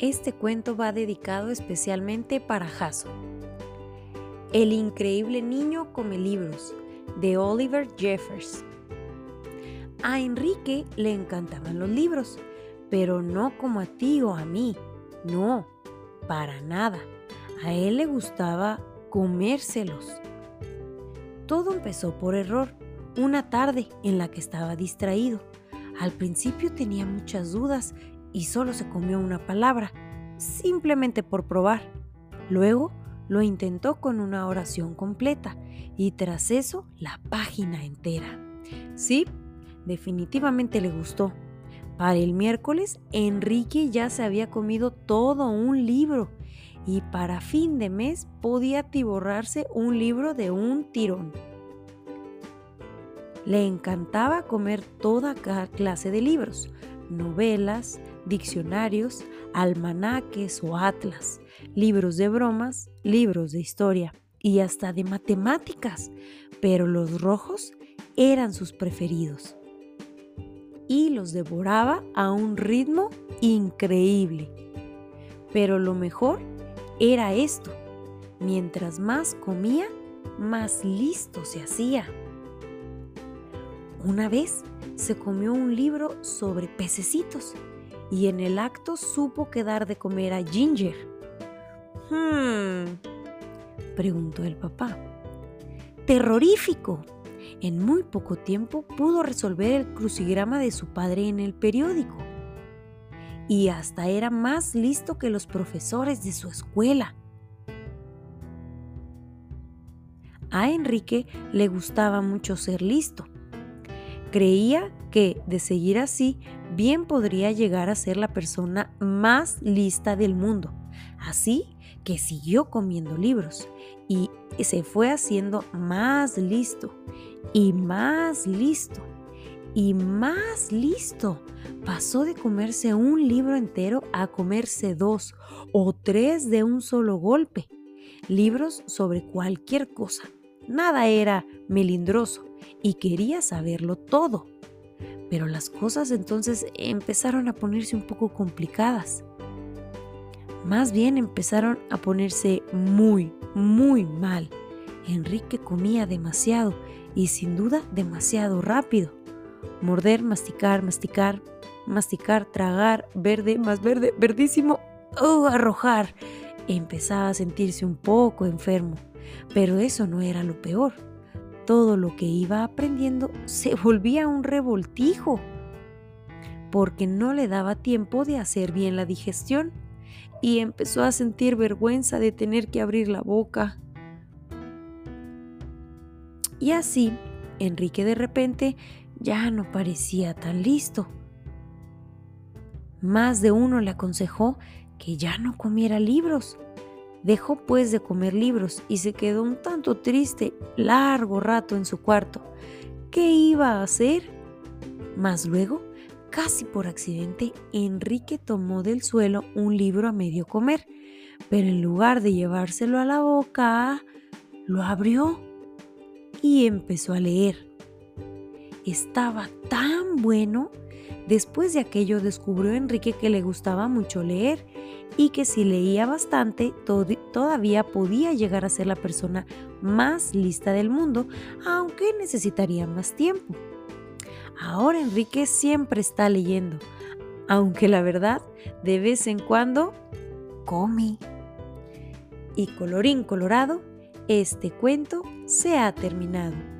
Este cuento va dedicado especialmente para Jason. El increíble niño come libros, de Oliver Jeffers. A Enrique le encantaban los libros, pero no como a ti o a mí. No, para nada. A él le gustaba comérselos. Todo empezó por error, una tarde en la que estaba distraído. Al principio tenía muchas dudas y solo se comió una palabra, simplemente por probar. Luego lo intentó con una oración completa y tras eso la página entera. Sí, definitivamente le gustó. Para el miércoles, Enrique ya se había comido todo un libro y para fin de mes podía tiborrarse un libro de un tirón. Le encantaba comer toda clase de libros, novelas, diccionarios, almanaques o atlas, libros de bromas, libros de historia y hasta de matemáticas, pero los rojos eran sus preferidos. Y los devoraba a un ritmo increíble. Pero lo mejor era esto. Mientras más comía, más listo se hacía. Una vez se comió un libro sobre pececitos y en el acto supo quedar de comer a Ginger. Hmm, preguntó el papá. Terrorífico. En muy poco tiempo pudo resolver el crucigrama de su padre en el periódico. Y hasta era más listo que los profesores de su escuela. A Enrique le gustaba mucho ser listo Creía que, de seguir así, bien podría llegar a ser la persona más lista del mundo. Así que siguió comiendo libros y se fue haciendo más listo y más listo y más listo. Pasó de comerse un libro entero a comerse dos o tres de un solo golpe. Libros sobre cualquier cosa. Nada era melindroso y quería saberlo todo. Pero las cosas entonces empezaron a ponerse un poco complicadas. Más bien empezaron a ponerse muy, muy mal. Enrique comía demasiado y sin duda demasiado rápido. Morder, masticar, masticar, masticar, tragar, verde, más verde, verdísimo, oh, arrojar. Empezaba a sentirse un poco enfermo, pero eso no era lo peor todo lo que iba aprendiendo se volvía un revoltijo, porque no le daba tiempo de hacer bien la digestión y empezó a sentir vergüenza de tener que abrir la boca. Y así, Enrique de repente ya no parecía tan listo. Más de uno le aconsejó que ya no comiera libros, Dejó pues de comer libros y se quedó un tanto triste largo rato en su cuarto. ¿Qué iba a hacer? Mas luego, casi por accidente, Enrique tomó del suelo un libro a medio comer, pero en lugar de llevárselo a la boca, lo abrió y empezó a leer. Estaba tan bueno. Después de aquello descubrió Enrique que le gustaba mucho leer y que si leía bastante todavía podía llegar a ser la persona más lista del mundo, aunque necesitaría más tiempo. Ahora Enrique siempre está leyendo, aunque la verdad, de vez en cuando come. Y colorín colorado, este cuento se ha terminado.